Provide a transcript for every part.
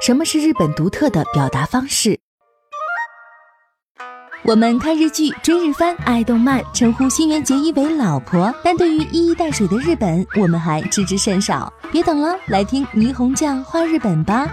什么是日本独特的表达方式？我们看日剧、追日番、爱动漫，称呼新垣结衣为老婆，但对于一衣带水的日本，我们还知之甚少。别等了，来听霓虹酱画日本吧。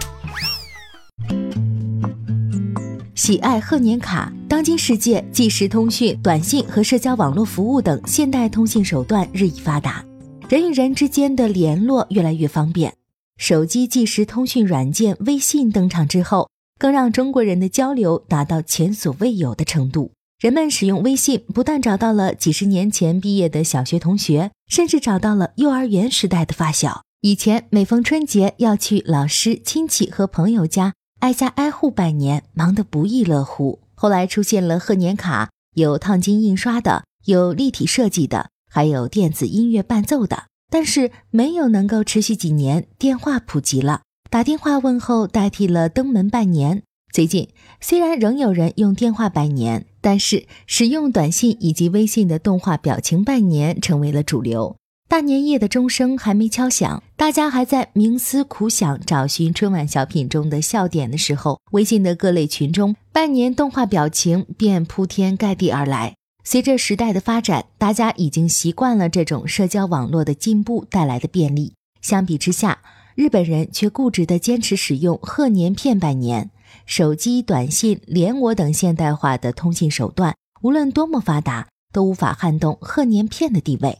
喜爱贺年卡。当今世界，即时通讯、短信和社交网络服务等现代通信手段日益发达，人与人之间的联络越来越方便。手机即时通讯软件微信登场之后，更让中国人的交流达到前所未有的程度。人们使用微信，不但找到了几十年前毕业的小学同学，甚至找到了幼儿园时代的发小。以前每逢春节要去老师、亲戚和朋友家挨家挨户拜年，忙得不亦乐乎。后来出现了贺年卡，有烫金印刷的，有立体设计的，还有电子音乐伴奏的。但是没有能够持续几年，电话普及了，打电话问候代替了登门拜年。最近虽然仍有人用电话拜年，但是使用短信以及微信的动画表情拜年成为了主流。大年夜的钟声还没敲响，大家还在冥思苦想找寻春晚小品中的笑点的时候，微信的各类群中拜年动画表情便铺天盖地而来。随着时代的发展，大家已经习惯了这种社交网络的进步带来的便利。相比之下，日本人却固执地坚持使用贺年片拜年。手机、短信、联我等现代化的通信手段，无论多么发达，都无法撼动贺年片的地位。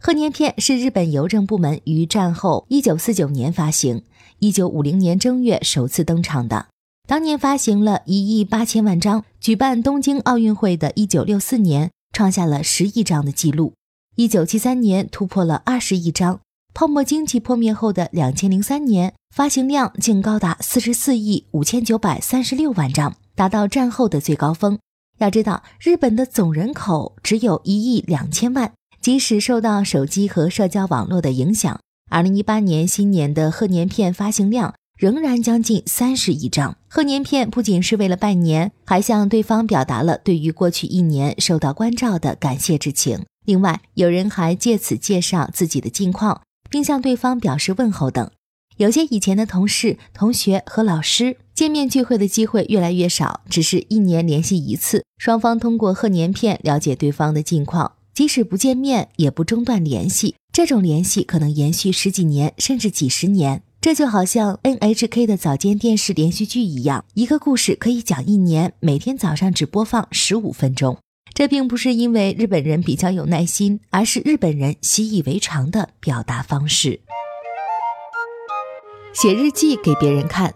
贺年片是日本邮政部门于战后1949年发行，1950年正月首次登场的。当年发行了一亿八千万张，举办东京奥运会的一九六四年创下了十亿张的记录，一九七三年突破了二十亿张，泡沫经济破灭后的两千零三年发行量竟高达四十四亿五千九百三十六万张，达到战后的最高峰。要知道，日本的总人口只有一亿两千万，即使受到手机和社交网络的影响，二零一八年新年的贺年片发行量。仍然将近三十亿张贺年片，不仅是为了拜年，还向对方表达了对于过去一年受到关照的感谢之情。另外，有人还借此介绍自己的近况，并向对方表示问候等。有些以前的同事、同学和老师见面聚会的机会越来越少，只是一年联系一次，双方通过贺年片了解对方的近况，即使不见面也不中断联系。这种联系可能延续十几年，甚至几十年。这就好像 NHK 的早间电视连续剧一样，一个故事可以讲一年，每天早上只播放十五分钟。这并不是因为日本人比较有耐心，而是日本人习以为常的表达方式。写日记给别人看。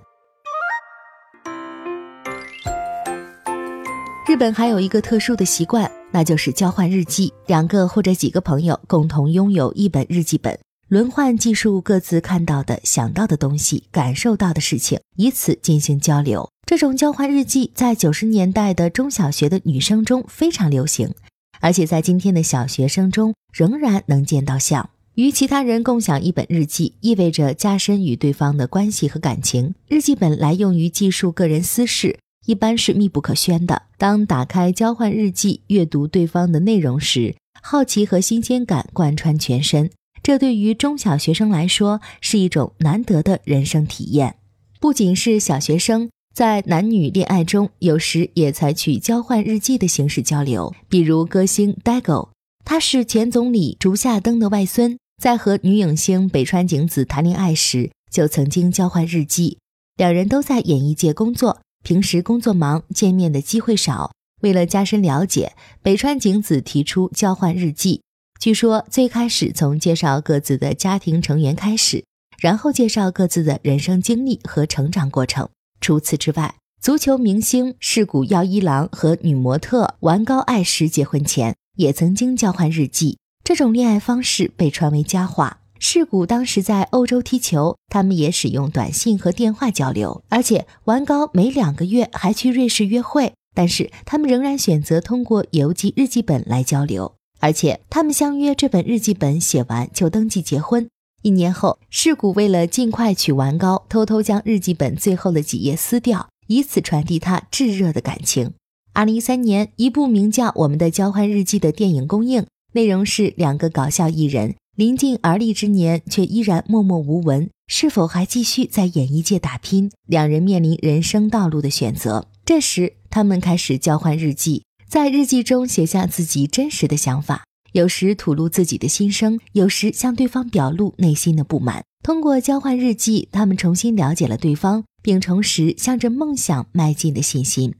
日本还有一个特殊的习惯，那就是交换日记，两个或者几个朋友共同拥有一本日记本。轮换记述各自看到的、想到的东西、感受到的事情，以此进行交流。这种交换日记在九十年代的中小学的女生中非常流行，而且在今天的小学生中仍然能见到像。与其他人共享一本日记，意味着加深与对方的关系和感情。日记本来用于记述个人私事，一般是密不可宣的。当打开交换日记，阅读对方的内容时，好奇和新鲜感贯穿全身。这对于中小学生来说是一种难得的人生体验。不仅是小学生，在男女恋爱中，有时也采取交换日记的形式交流。比如歌星 Dago，他是前总理竹下登的外孙，在和女影星北川景子谈恋爱时，就曾经交换日记。两人都在演艺界工作，平时工作忙，见面的机会少。为了加深了解，北川景子提出交换日记。据说最开始从介绍各自的家庭成员开始，然后介绍各自的人生经历和成长过程。除此之外，足球明星世谷耀一郎和女模特丸高爱实结婚前也曾经交换日记。这种恋爱方式被传为佳话。世谷当时在欧洲踢球，他们也使用短信和电话交流，而且丸高每两个月还去瑞士约会，但是他们仍然选择通过邮寄日记本来交流。而且他们相约这本日记本写完就登记结婚。一年后，世谷为了尽快娶完高，偷偷将日记本最后的几页撕掉，以此传递他炙热的感情。二零一三年，一部名叫《我们的交换日记》的电影公映，内容是两个搞笑艺人临近而立之年，却依然默默无闻，是否还继续在演艺界打拼？两人面临人生道路的选择。这时，他们开始交换日记，在日记中写下自己真实的想法，有时吐露自己的心声，有时向对方表露内心的不满。通过交换日记，他们重新了解了对方，并重拾向着梦想迈进的信心。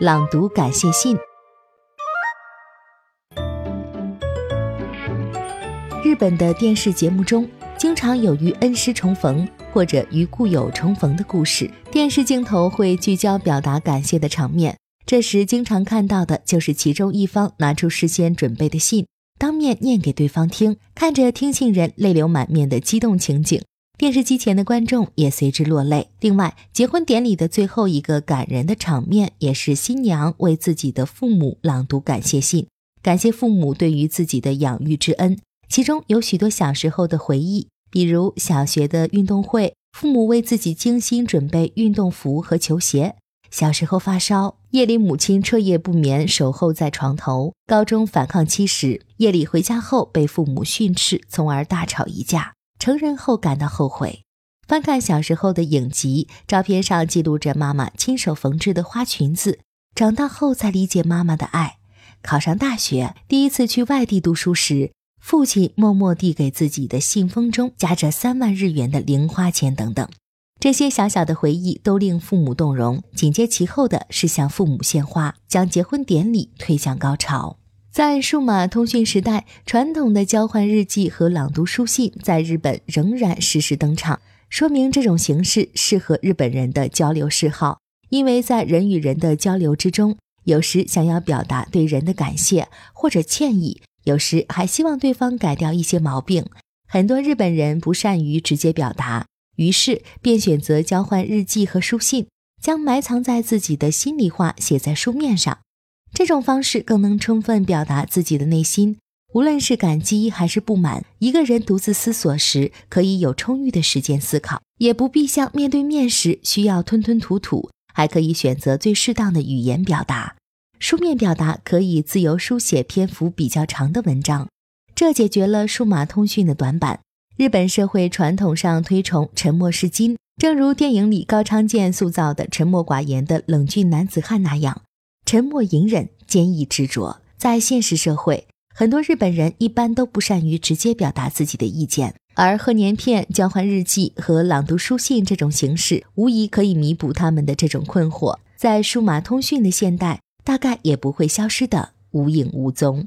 朗读感谢信。日本的电视节目中，经常有与恩师重逢或者与故友重逢的故事。电视镜头会聚焦表达感谢的场面，这时经常看到的就是其中一方拿出事先准备的信，当面念给对方听，看着听信人泪流满面的激动情景，电视机前的观众也随之落泪。另外，结婚典礼的最后一个感人的场面，也是新娘为自己的父母朗读感谢信，感谢父母对于自己的养育之恩。其中有许多小时候的回忆，比如小学的运动会，父母为自己精心准备运动服和球鞋；小时候发烧，夜里母亲彻夜不眠守候在床头；高中反抗期时，夜里回家后被父母训斥，从而大吵一架；成人后感到后悔。翻看小时候的影集，照片上记录着妈妈亲手缝制的花裙子；长大后才理解妈妈的爱。考上大学，第一次去外地读书时。父亲默默递给自己的信封中夹着三万日元的零花钱，等等，这些小小的回忆都令父母动容。紧接其后的是向父母献花，将结婚典礼推向高潮。在数码通讯时代，传统的交换日记和朗读书信在日本仍然时时登场，说明这种形式适合日本人的交流嗜好。因为在人与人的交流之中，有时想要表达对人的感谢或者歉意。有时还希望对方改掉一些毛病。很多日本人不善于直接表达，于是便选择交换日记和书信，将埋藏在自己的心里话写在书面上。这种方式更能充分表达自己的内心。无论是感激还是不满，一个人独自思索时，可以有充裕的时间思考，也不必像面对面时需要吞吞吐吐，还可以选择最适当的语言表达。书面表达可以自由书写篇幅比较长的文章，这解决了数码通讯的短板。日本社会传统上推崇沉默是金，正如电影里高仓健塑造的沉默寡言的冷峻男子汉那样，沉默隐忍、坚毅执着。在现实社会，很多日本人一般都不善于直接表达自己的意见，而贺年片、交换日记和朗读书信这种形式，无疑可以弥补他们的这种困惑。在数码通讯的现代。大概也不会消失的无影无踪。